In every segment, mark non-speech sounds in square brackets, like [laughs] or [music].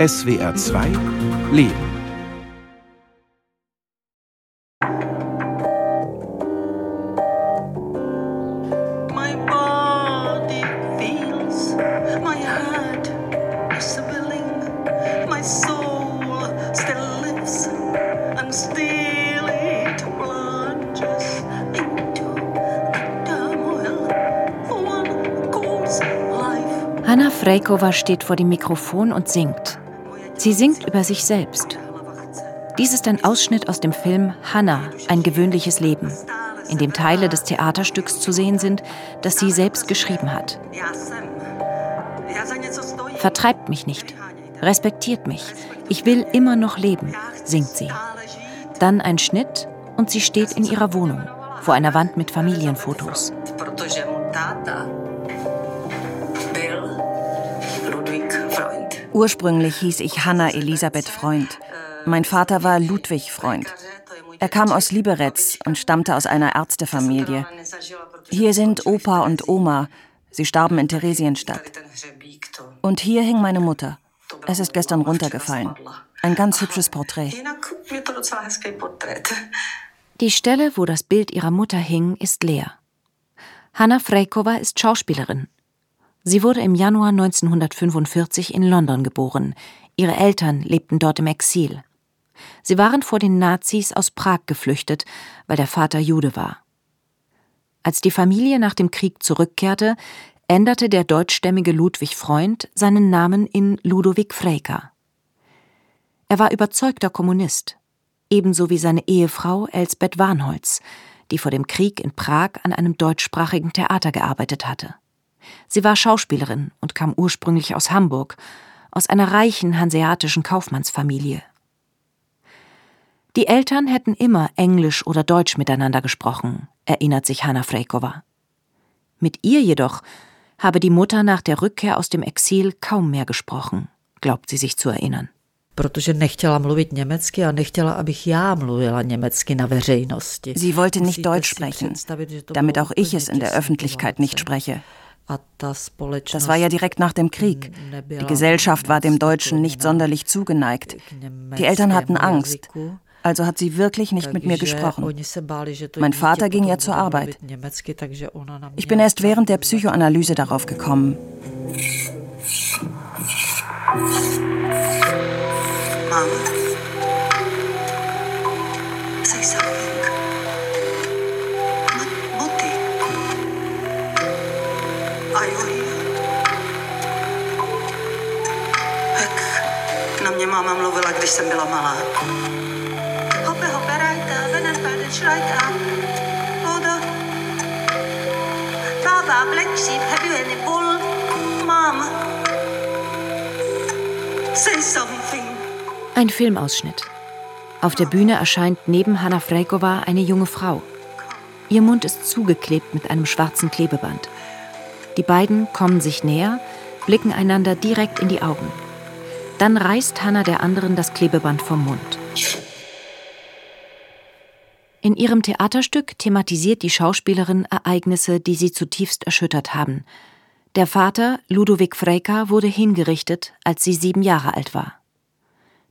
SWR 2 Leben. Hanna Frejkova steht vor dem Mikrofon und singt. Sie singt über sich selbst. Dies ist ein Ausschnitt aus dem Film Hanna, ein gewöhnliches Leben, in dem Teile des Theaterstücks zu sehen sind, das sie selbst geschrieben hat. Vertreibt mich nicht, respektiert mich, ich will immer noch leben, singt sie. Dann ein Schnitt und sie steht in ihrer Wohnung, vor einer Wand mit Familienfotos. Ursprünglich hieß ich Hanna Elisabeth Freund. Mein Vater war Ludwig Freund. Er kam aus Liberec und stammte aus einer Ärztefamilie. Hier sind Opa und Oma. Sie starben in Theresienstadt. Und hier hing meine Mutter. Es ist gestern runtergefallen. Ein ganz hübsches Porträt. Die Stelle, wo das Bild ihrer Mutter hing, ist leer. Hanna Frejkova ist Schauspielerin. Sie wurde im Januar 1945 in London geboren. Ihre Eltern lebten dort im Exil. Sie waren vor den Nazis aus Prag geflüchtet, weil der Vater Jude war. Als die Familie nach dem Krieg zurückkehrte, änderte der deutschstämmige Ludwig Freund seinen Namen in Ludovic Frejka. Er war überzeugter Kommunist, ebenso wie seine Ehefrau Elsbeth Warnholz, die vor dem Krieg in Prag an einem deutschsprachigen Theater gearbeitet hatte. Sie war Schauspielerin und kam ursprünglich aus Hamburg, aus einer reichen hanseatischen Kaufmannsfamilie. Die Eltern hätten immer Englisch oder Deutsch miteinander gesprochen, erinnert sich Hanna Frejkova. Mit ihr jedoch habe die Mutter nach der Rückkehr aus dem Exil kaum mehr gesprochen, glaubt sie sich zu erinnern. protože nechtěla mluvit německy a nechtěla, abych já mluvila německy na veřejnosti. Sie wollte nicht Deutsch sprechen, damit auch ich es in der Öffentlichkeit nicht spreche. Das war ja direkt nach dem Krieg. Die Gesellschaft war dem Deutschen nicht sonderlich zugeneigt. Die Eltern hatten Angst. Also hat sie wirklich nicht mit mir gesprochen. Mein Vater ging ja zur Arbeit. Ich bin erst während der Psychoanalyse darauf gekommen. Mom. Máma mluvila, když jsem byla malá. Hoppe, hoppe, rajta, venenperde, šrajta. Voda. Baba, black sheep, have you any wool? Mom. Say something. Ein Filmausschnitt. Auf der Bühne erscheint neben Hanna Frejkova eine junge Frau. Ihr Mund ist zugeklebt mit einem schwarzen Klebeband. Die beiden kommen sich näher, blicken einander direkt in die Augen. Dann reißt Hanna der anderen das Klebeband vom Mund. In ihrem Theaterstück thematisiert die Schauspielerin Ereignisse, die sie zutiefst erschüttert haben. Der Vater, Ludovic Frejka, wurde hingerichtet, als sie sieben Jahre alt war.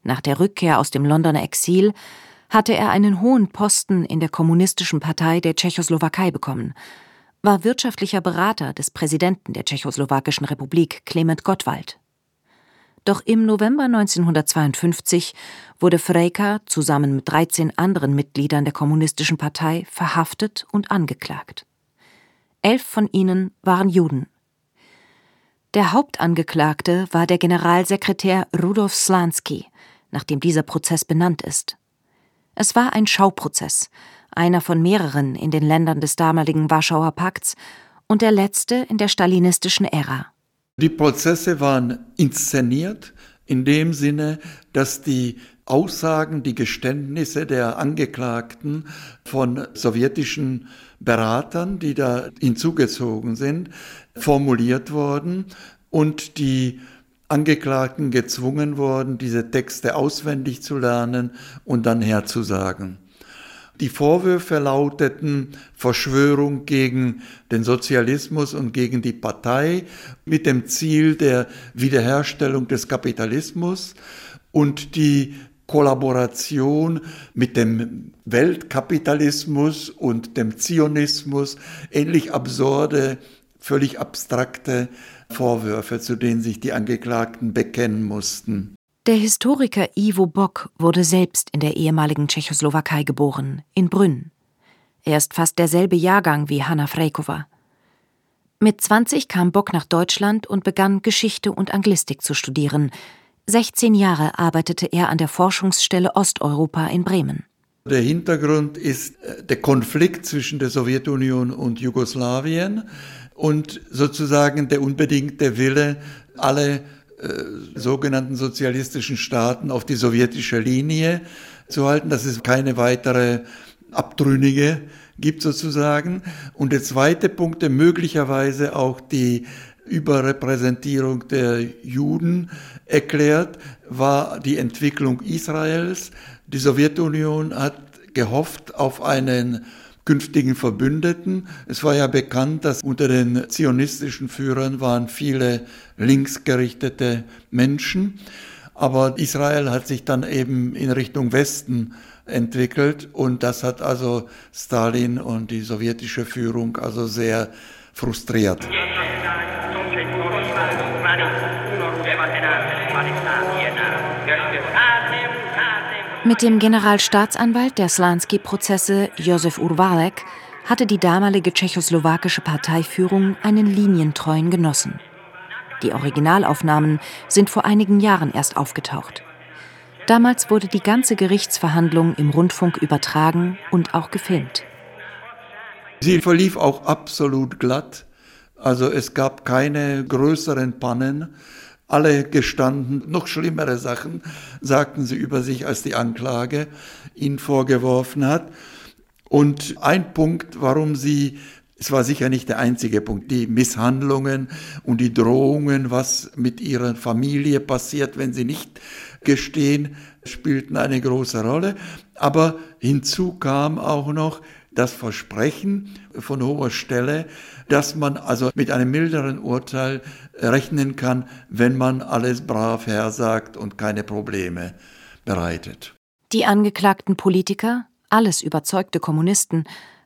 Nach der Rückkehr aus dem Londoner Exil hatte er einen hohen Posten in der Kommunistischen Partei der Tschechoslowakei bekommen, war wirtschaftlicher Berater des Präsidenten der Tschechoslowakischen Republik Clement Gottwald. Doch im November 1952 wurde Frejka zusammen mit 13 anderen Mitgliedern der Kommunistischen Partei verhaftet und angeklagt. Elf von ihnen waren Juden. Der Hauptangeklagte war der Generalsekretär Rudolf Slansky, nach dem dieser Prozess benannt ist. Es war ein Schauprozess, einer von mehreren in den Ländern des damaligen Warschauer Pakts und der letzte in der stalinistischen Ära. Die Prozesse waren inszeniert in dem Sinne, dass die Aussagen, die Geständnisse der Angeklagten von sowjetischen Beratern, die da hinzugezogen sind, formuliert wurden und die Angeklagten gezwungen wurden, diese Texte auswendig zu lernen und dann herzusagen. Die Vorwürfe lauteten Verschwörung gegen den Sozialismus und gegen die Partei mit dem Ziel der Wiederherstellung des Kapitalismus und die Kollaboration mit dem Weltkapitalismus und dem Zionismus, ähnlich absurde, völlig abstrakte Vorwürfe, zu denen sich die Angeklagten bekennen mussten. Der Historiker Ivo Bock wurde selbst in der ehemaligen Tschechoslowakei geboren, in Brünn. Er ist fast derselbe Jahrgang wie Hanna Frejkova. Mit 20 kam Bock nach Deutschland und begann Geschichte und Anglistik zu studieren. 16 Jahre arbeitete er an der Forschungsstelle Osteuropa in Bremen. Der Hintergrund ist äh, der Konflikt zwischen der Sowjetunion und Jugoslawien und sozusagen der unbedingte Wille, alle sogenannten sozialistischen Staaten auf die sowjetische Linie zu halten, dass es keine weitere Abtrünnige gibt sozusagen. Und der zweite Punkt, der möglicherweise auch die Überrepräsentierung der Juden erklärt, war die Entwicklung Israels. Die Sowjetunion hat gehofft auf einen künftigen Verbündeten. Es war ja bekannt, dass unter den zionistischen Führern waren viele linksgerichtete Menschen. Aber Israel hat sich dann eben in Richtung Westen entwickelt und das hat also Stalin und die sowjetische Führung also sehr frustriert. Mit dem Generalstaatsanwalt der Slansky-Prozesse Josef Urwalek hatte die damalige tschechoslowakische Parteiführung einen linientreuen Genossen. Die Originalaufnahmen sind vor einigen Jahren erst aufgetaucht. Damals wurde die ganze Gerichtsverhandlung im Rundfunk übertragen und auch gefilmt. Sie verlief auch absolut glatt. Also es gab keine größeren Pannen alle gestanden. Noch schlimmere Sachen sagten sie über sich, als die Anklage ihnen vorgeworfen hat. Und ein Punkt, warum sie, es war sicher nicht der einzige Punkt, die Misshandlungen und die Drohungen, was mit ihrer Familie passiert, wenn sie nicht gestehen, spielten eine große Rolle. Aber hinzu kam auch noch das Versprechen von hoher Stelle, dass man also mit einem milderen Urteil rechnen kann, wenn man alles brav hersagt und keine Probleme bereitet. Die angeklagten Politiker, alles überzeugte Kommunisten,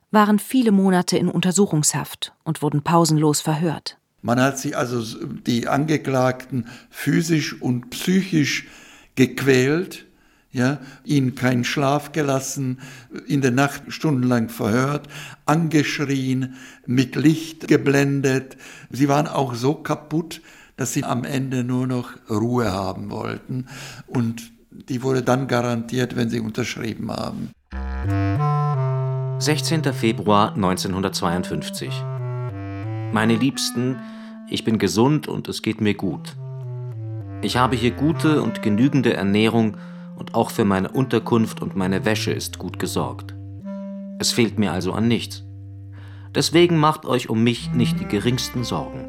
waren viele Monate in Untersuchungshaft und wurden pausenlos verhört. Man hat sie also die Angeklagten physisch und psychisch gequält, ja, ihnen keinen Schlaf gelassen, in der Nacht stundenlang verhört, angeschrien, mit Licht geblendet. Sie waren auch so kaputt, dass sie am Ende nur noch Ruhe haben wollten. Und die wurde dann garantiert, wenn sie unterschrieben haben. 16. Februar 1952. Meine Liebsten, ich bin gesund und es geht mir gut. Ich habe hier gute und genügende Ernährung und auch für meine Unterkunft und meine Wäsche ist gut gesorgt. Es fehlt mir also an nichts. Deswegen macht euch um mich nicht die geringsten Sorgen.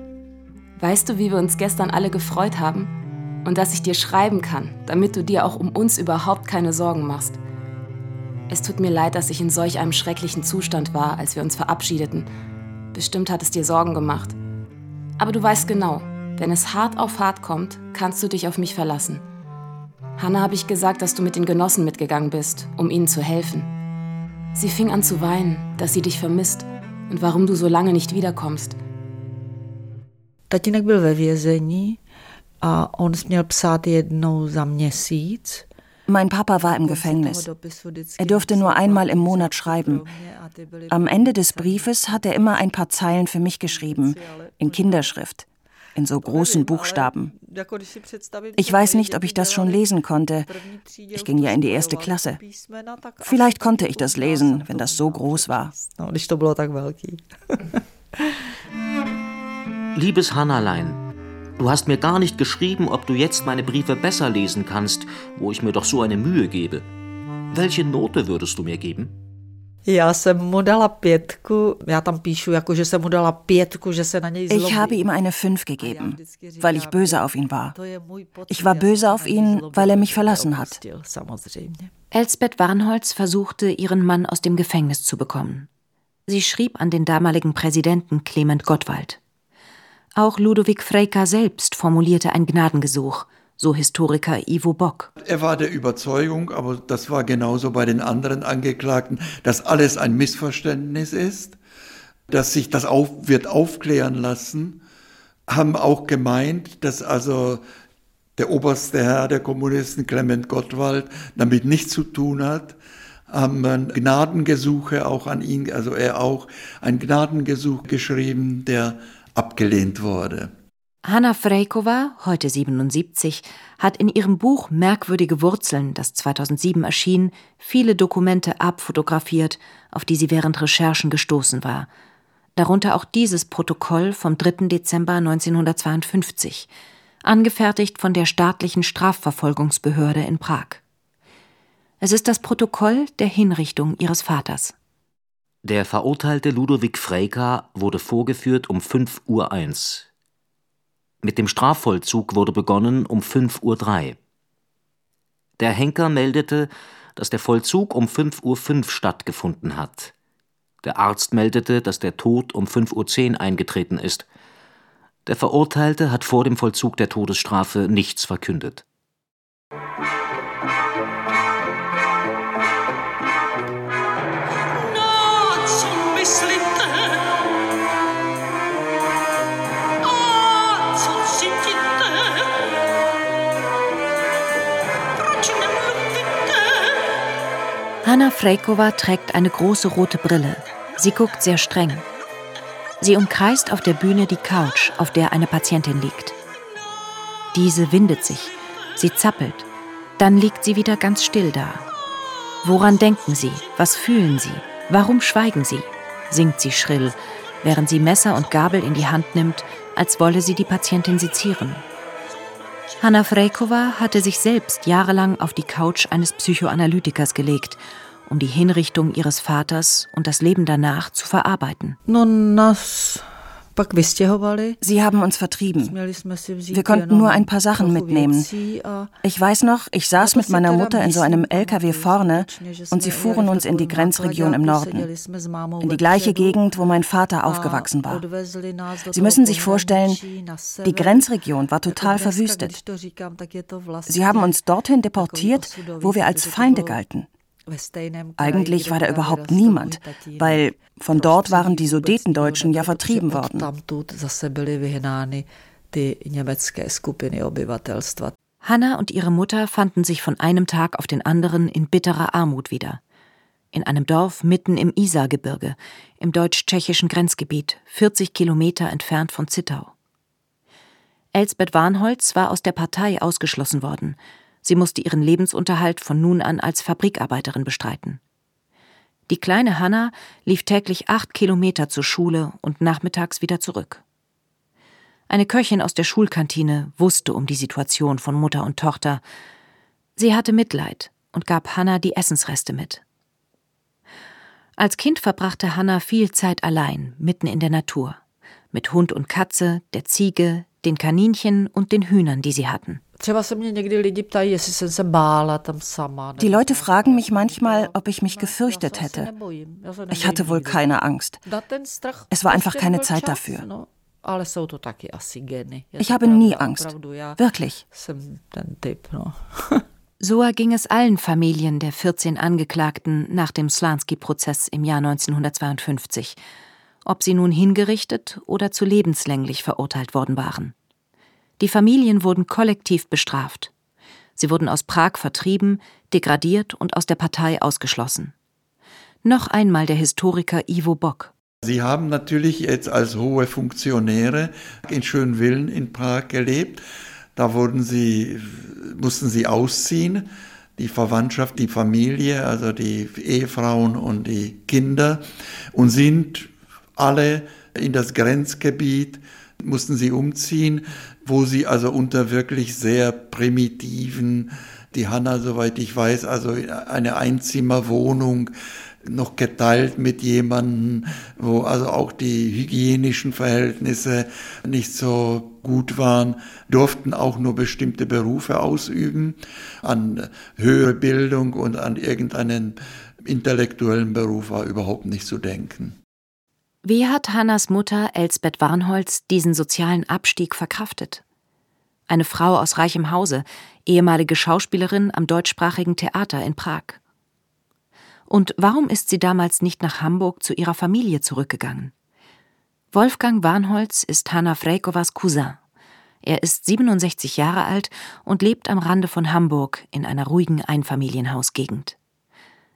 Weißt du, wie wir uns gestern alle gefreut haben? Und dass ich dir schreiben kann, damit du dir auch um uns überhaupt keine Sorgen machst. Es tut mir leid, dass ich in solch einem schrecklichen Zustand war, als wir uns verabschiedeten. Bestimmt hat es dir Sorgen gemacht. Aber du weißt genau, wenn es hart auf hart kommt, kannst du dich auf mich verlassen. Hanna habe ich gesagt, dass du mit den Genossen mitgegangen bist, um ihnen zu helfen. Sie fing an zu weinen, dass sie dich vermisst und warum du so lange nicht wiederkommst. Tatínek byl ve vězení a on směl psát jednou za měsíc. Mein Papa war im Gefängnis. Er durfte nur einmal im Monat schreiben. Am Ende des Briefes hat er immer ein paar Zeilen für mich geschrieben, in Kinderschrift in so großen Buchstaben. Ich weiß nicht, ob ich das schon lesen konnte. Ich ging ja in die erste Klasse. Vielleicht konnte ich das lesen, wenn das so groß war. [laughs] Liebes Hannalein, du hast mir gar nicht geschrieben, ob du jetzt meine Briefe besser lesen kannst, wo ich mir doch so eine Mühe gebe. Welche Note würdest du mir geben? Já jsem mu dala pětku, já tam píšu, jako že jsem mu dala pětku, že se na něj zlobí. Ich habe ihm eine Fünf gegeben, weil ich böse auf ihn war. Ich war böse auf ihn, weil er mich verlassen hat. Elsbeth Warnholz versuchte, ihren Mann aus dem Gefängnis zu bekommen. Sie schrieb an den damaligen Präsidenten Clement Gottwald. Auch Ludovic Freyka selbst formulierte ein Gnadengesuch – so Historiker Ivo Bock. Er war der Überzeugung, aber das war genauso bei den anderen Angeklagten, dass alles ein Missverständnis ist, dass sich das auf, wird aufklären lassen, haben auch gemeint, dass also der oberste Herr der Kommunisten, Clement Gottwald, damit nichts zu tun hat, haben Gnadengesuche auch an ihn, also er auch ein Gnadengesuch geschrieben, der abgelehnt wurde. Hanna Frejkova, heute 77, hat in ihrem Buch Merkwürdige Wurzeln, das 2007 erschien, viele Dokumente abfotografiert, auf die sie während Recherchen gestoßen war. Darunter auch dieses Protokoll vom 3. Dezember 1952, angefertigt von der staatlichen Strafverfolgungsbehörde in Prag. Es ist das Protokoll der Hinrichtung ihres Vaters. Der verurteilte Ludovic Frejka wurde vorgeführt um 5 Uhr 1. Mit dem Strafvollzug wurde begonnen um 5.03 Uhr. Der Henker meldete, dass der Vollzug um 5.05 Uhr stattgefunden hat. Der Arzt meldete, dass der Tod um 5.10 Uhr eingetreten ist. Der Verurteilte hat vor dem Vollzug der Todesstrafe nichts verkündet. Hanna Frejkova trägt eine große rote Brille. Sie guckt sehr streng. Sie umkreist auf der Bühne die Couch, auf der eine Patientin liegt. Diese windet sich, sie zappelt, dann liegt sie wieder ganz still da. Woran denken Sie? Was fühlen Sie? Warum schweigen Sie? singt sie schrill, während sie Messer und Gabel in die Hand nimmt, als wolle sie die Patientin sezieren. Hanna Frejkova hatte sich selbst jahrelang auf die Couch eines Psychoanalytikers gelegt um die Hinrichtung ihres Vaters und das Leben danach zu verarbeiten. Sie haben uns vertrieben. Wir konnten nur ein paar Sachen mitnehmen. Ich weiß noch, ich saß mit meiner Mutter in so einem LKW vorne und sie fuhren uns in die Grenzregion im Norden, in die gleiche Gegend, wo mein Vater aufgewachsen war. Sie müssen sich vorstellen, die Grenzregion war total verwüstet. Sie haben uns dorthin deportiert, wo wir als Feinde galten. Eigentlich war da überhaupt niemand, weil von dort waren die Sudetendeutschen ja vertrieben worden. Hanna und ihre Mutter fanden sich von einem Tag auf den anderen in bitterer Armut wieder. In einem Dorf mitten im Isargebirge, im deutsch-tschechischen Grenzgebiet, 40 Kilometer entfernt von Zittau. Elsbeth Warnholz war aus der Partei ausgeschlossen worden Sie musste ihren Lebensunterhalt von nun an als Fabrikarbeiterin bestreiten. Die kleine Hanna lief täglich acht Kilometer zur Schule und nachmittags wieder zurück. Eine Köchin aus der Schulkantine wusste um die Situation von Mutter und Tochter. Sie hatte Mitleid und gab Hanna die Essensreste mit. Als Kind verbrachte Hanna viel Zeit allein, mitten in der Natur, mit Hund und Katze, der Ziege, den Kaninchen und den Hühnern, die sie hatten. Die Leute fragen mich manchmal, ob ich mich gefürchtet hätte. Ich hatte wohl keine Angst. Es war einfach keine Zeit dafür. Ich habe nie Angst. Wirklich. [laughs] So erging es allen Familien der 14 Angeklagten nach dem Slansky-Prozess im Jahr 1952, ob sie nun hingerichtet oder zu lebenslänglich verurteilt worden waren. Die Familien wurden kollektiv bestraft. Sie wurden aus Prag vertrieben, degradiert und aus der Partei ausgeschlossen. Noch einmal der Historiker Ivo Bock. Sie haben natürlich jetzt als hohe Funktionäre in Schönwillen in Prag gelebt. Da sie, mussten sie ausziehen. Die Verwandtschaft, die Familie, also die Ehefrauen und die Kinder und sind alle in das Grenzgebiet mussten sie umziehen, wo sie also unter wirklich sehr primitiven, die Hanna, soweit ich weiß, also eine Einzimmerwohnung, noch geteilt mit jemandem, wo also auch die hygienischen Verhältnisse nicht so gut waren, durften auch nur bestimmte Berufe ausüben. An höhere Bildung und an irgendeinen intellektuellen Beruf war überhaupt nicht zu denken. Wie hat Hannas Mutter Elsbeth Warnholz diesen sozialen Abstieg verkraftet? Eine Frau aus reichem Hause, ehemalige Schauspielerin am deutschsprachigen Theater in Prag. Und warum ist sie damals nicht nach Hamburg zu ihrer Familie zurückgegangen? Wolfgang Warnholz ist Hanna Frejkovas Cousin. Er ist 67 Jahre alt und lebt am Rande von Hamburg in einer ruhigen Einfamilienhausgegend.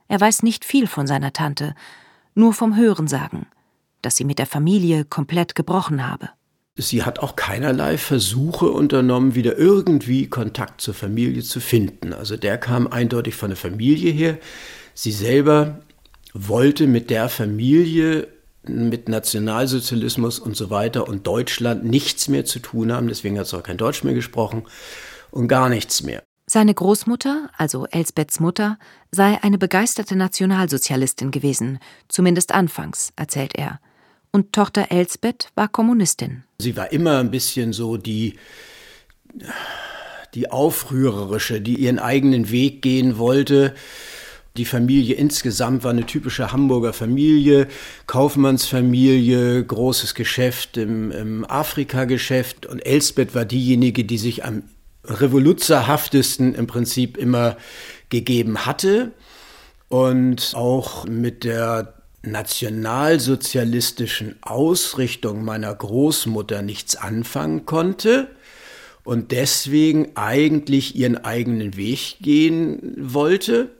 Er weiß nicht viel von seiner Tante, nur vom Hörensagen, dass sie mit der Familie komplett gebrochen habe. Sie hat auch keinerlei Versuche unternommen, wieder irgendwie Kontakt zur Familie zu finden. Also der kam eindeutig von der Familie her. Sie selber wollte mit der Familie, mit Nationalsozialismus und so weiter und Deutschland nichts mehr zu tun haben. Deswegen hat sie auch kein Deutsch mehr gesprochen und gar nichts mehr. Seine Großmutter, also Elsbeths Mutter, sei eine begeisterte Nationalsozialistin gewesen, zumindest anfangs, erzählt er. Und Tochter Elsbeth war Kommunistin. Sie war immer ein bisschen so die, die Aufrührerische, die ihren eigenen Weg gehen wollte die Familie insgesamt war eine typische Hamburger Familie, Kaufmannsfamilie, großes Geschäft im, im Afrika-Geschäft. Und Elsbeth war diejenige, die sich am revoluzerhaftesten im Prinzip immer gegeben hatte und auch mit der nationalsozialistischen Ausrichtung meiner Großmutter nichts anfangen konnte und deswegen eigentlich ihren eigenen Weg gehen wollte.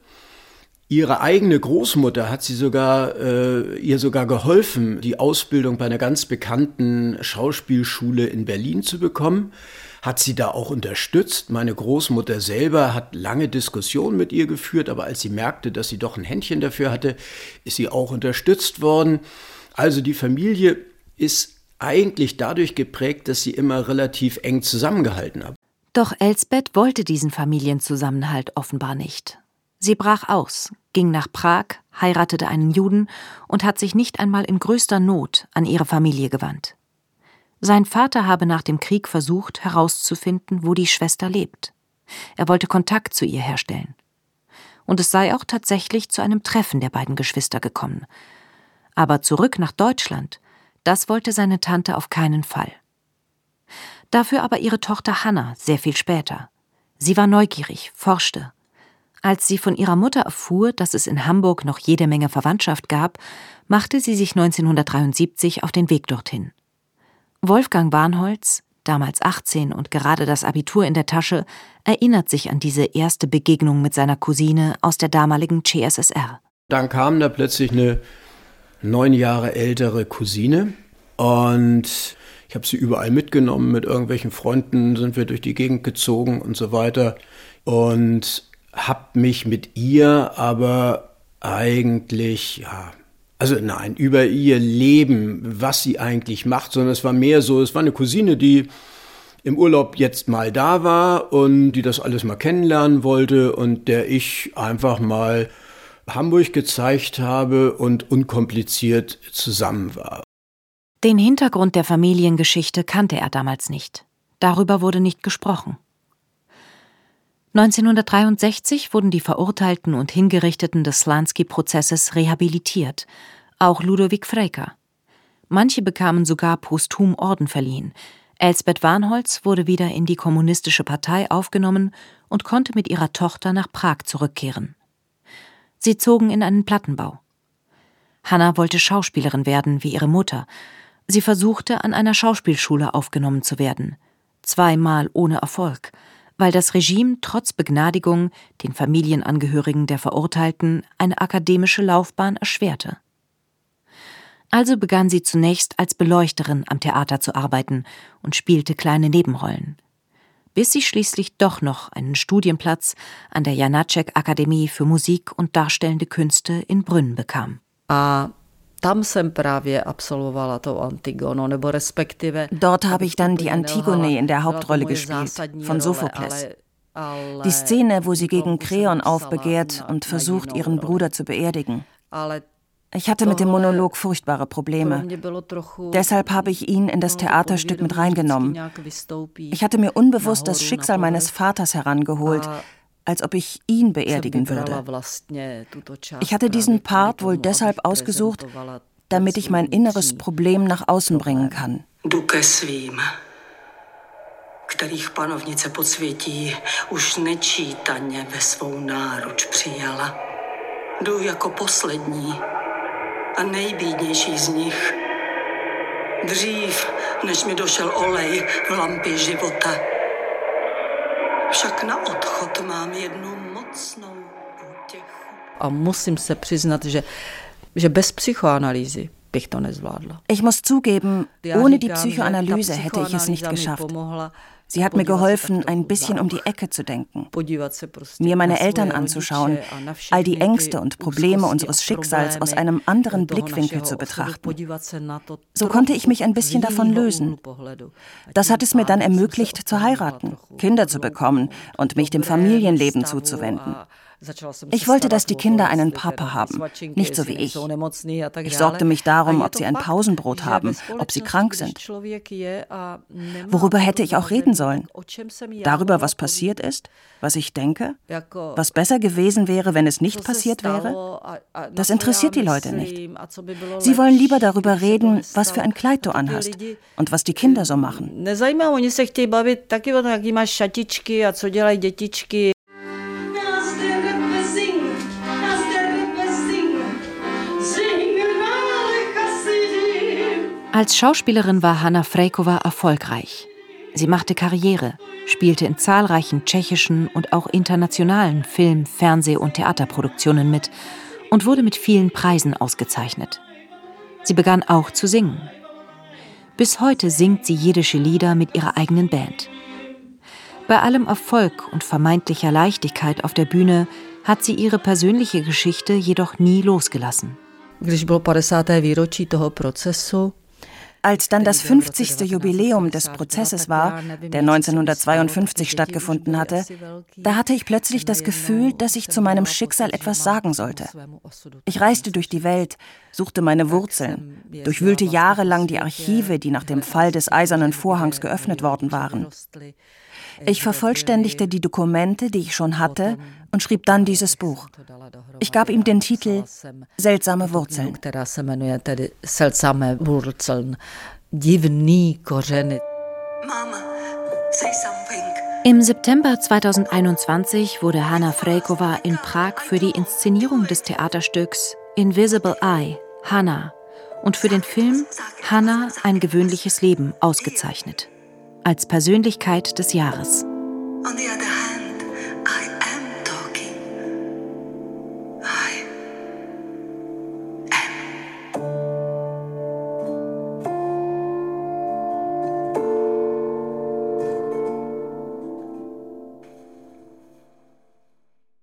Ihre eigene Großmutter hat sie sogar, äh, ihr sogar geholfen, die Ausbildung bei einer ganz bekannten Schauspielschule in Berlin zu bekommen. Hat sie da auch unterstützt. Meine Großmutter selber hat lange Diskussionen mit ihr geführt, aber als sie merkte, dass sie doch ein Händchen dafür hatte, ist sie auch unterstützt worden. Also die Familie ist eigentlich dadurch geprägt, dass sie immer relativ eng zusammengehalten hat. Doch Elsbeth wollte diesen Familienzusammenhalt offenbar nicht. Sie brach aus, ging nach Prag, heiratete einen Juden und hat sich nicht einmal in größter Not an ihre Familie gewandt. Sein Vater habe nach dem Krieg versucht herauszufinden, wo die Schwester lebt. Er wollte Kontakt zu ihr herstellen. Und es sei auch tatsächlich zu einem Treffen der beiden Geschwister gekommen. Aber zurück nach Deutschland, das wollte seine Tante auf keinen Fall. Dafür aber ihre Tochter Hanna sehr viel später. Sie war neugierig, forschte, als sie von ihrer Mutter erfuhr, dass es in Hamburg noch jede Menge Verwandtschaft gab, machte sie sich 1973 auf den Weg dorthin. Wolfgang Warnholz, damals 18 und gerade das Abitur in der Tasche, erinnert sich an diese erste Begegnung mit seiner Cousine aus der damaligen CSSR. Dann kam da plötzlich eine neun Jahre ältere Cousine und ich habe sie überall mitgenommen, mit irgendwelchen Freunden sind wir durch die Gegend gezogen und so weiter. Und habe mich mit ihr aber eigentlich, ja, also nein, über ihr Leben, was sie eigentlich macht, sondern es war mehr so, es war eine Cousine, die im Urlaub jetzt mal da war und die das alles mal kennenlernen wollte und der ich einfach mal Hamburg gezeigt habe und unkompliziert zusammen war. Den Hintergrund der Familiengeschichte kannte er damals nicht. Darüber wurde nicht gesprochen. 1963 wurden die Verurteilten und Hingerichteten des Slansky-Prozesses rehabilitiert, auch Ludovic Frejka. Manche bekamen sogar posthum Orden verliehen. Elsbeth Warnholz wurde wieder in die Kommunistische Partei aufgenommen und konnte mit ihrer Tochter nach Prag zurückkehren. Sie zogen in einen Plattenbau. Hanna wollte Schauspielerin werden wie ihre Mutter. Sie versuchte, an einer Schauspielschule aufgenommen zu werden. Zweimal ohne Erfolg – weil das Regime trotz Begnadigung den Familienangehörigen der Verurteilten eine akademische Laufbahn erschwerte. Also begann sie zunächst als Beleuchterin am Theater zu arbeiten und spielte kleine Nebenrollen, bis sie schließlich doch noch einen Studienplatz an der Janacek Akademie für Musik und Darstellende Künste in Brünn bekam. Ah, Dort habe ich dann die Antigone in der Hauptrolle gespielt, von Sophokles. Die Szene, wo sie gegen Kreon aufbegehrt und versucht, ihren Bruder zu beerdigen. Ich hatte mit dem Monolog furchtbare Probleme. Deshalb habe ich ihn in das Theaterstück mit reingenommen. Ich hatte mir unbewusst das Schicksal meines Vaters herangeholt, als ob ich ihn beerdigen würde. Ich hatte diesen Part wohl deshalb ausgesucht, damit ich mein inneres Problem nach außen bringen kann. Ke svým, kterých panovnice podsvětí už nečítaně ve svou náruč přijala. Jdu jako poslední a nejbídnější z nich. Dřív, než mi došel olej v lampě života. Však na odchod mám jednu mocnou útěchu. A musím se přiznat, že, že bez psychoanalýzy bych to nezvládla. Ich muss zugeben, ohne die Psychoanalyse hätte ich es nicht geschafft. Sie hat mir geholfen, ein bisschen um die Ecke zu denken, mir meine Eltern anzuschauen, all die Ängste und Probleme unseres Schicksals aus einem anderen Blickwinkel zu betrachten. So konnte ich mich ein bisschen davon lösen. Das hat es mir dann ermöglicht, zu heiraten, Kinder zu bekommen und mich dem Familienleben zuzuwenden. Ich wollte, dass die Kinder einen Papa haben, nicht so wie ich. Ich sorgte mich darum, ob sie ein Pausenbrot haben, ob sie krank sind. Worüber hätte ich auch reden sollen? Darüber, was passiert ist, was ich denke, was besser gewesen wäre, wenn es nicht passiert wäre? Das interessiert die Leute nicht. Sie wollen lieber darüber reden, was für ein Kleid du anhast und was die Kinder so machen. Als Schauspielerin war Hanna Frejkova erfolgreich. Sie machte Karriere, spielte in zahlreichen tschechischen und auch internationalen Film-, Fernseh- und Theaterproduktionen mit und wurde mit vielen Preisen ausgezeichnet. Sie begann auch zu singen. Bis heute singt sie jiddische Lieder mit ihrer eigenen Band. Bei allem Erfolg und vermeintlicher Leichtigkeit auf der Bühne hat sie ihre persönliche Geschichte jedoch nie losgelassen. Když bylo 50. výročí toho procesu, als dann das 50. Jubiläum des Prozesses war, der 1952 stattgefunden hatte, da hatte ich plötzlich das Gefühl, dass ich zu meinem Schicksal etwas sagen sollte. Ich reiste durch die Welt, suchte meine Wurzeln, durchwühlte jahrelang die Archive, die nach dem Fall des Eisernen Vorhangs geöffnet worden waren. Ich vervollständigte die Dokumente, die ich schon hatte, und schrieb dann dieses Buch. Ich gab ihm den Titel Seltsame Wurzeln. Im September 2021 wurde Hanna Frejkova in Prag für die Inszenierung des Theaterstücks Invisible Eye, Hanna, und für den Film Hanna ein gewöhnliches Leben ausgezeichnet als Persönlichkeit des Jahres. On the other hand,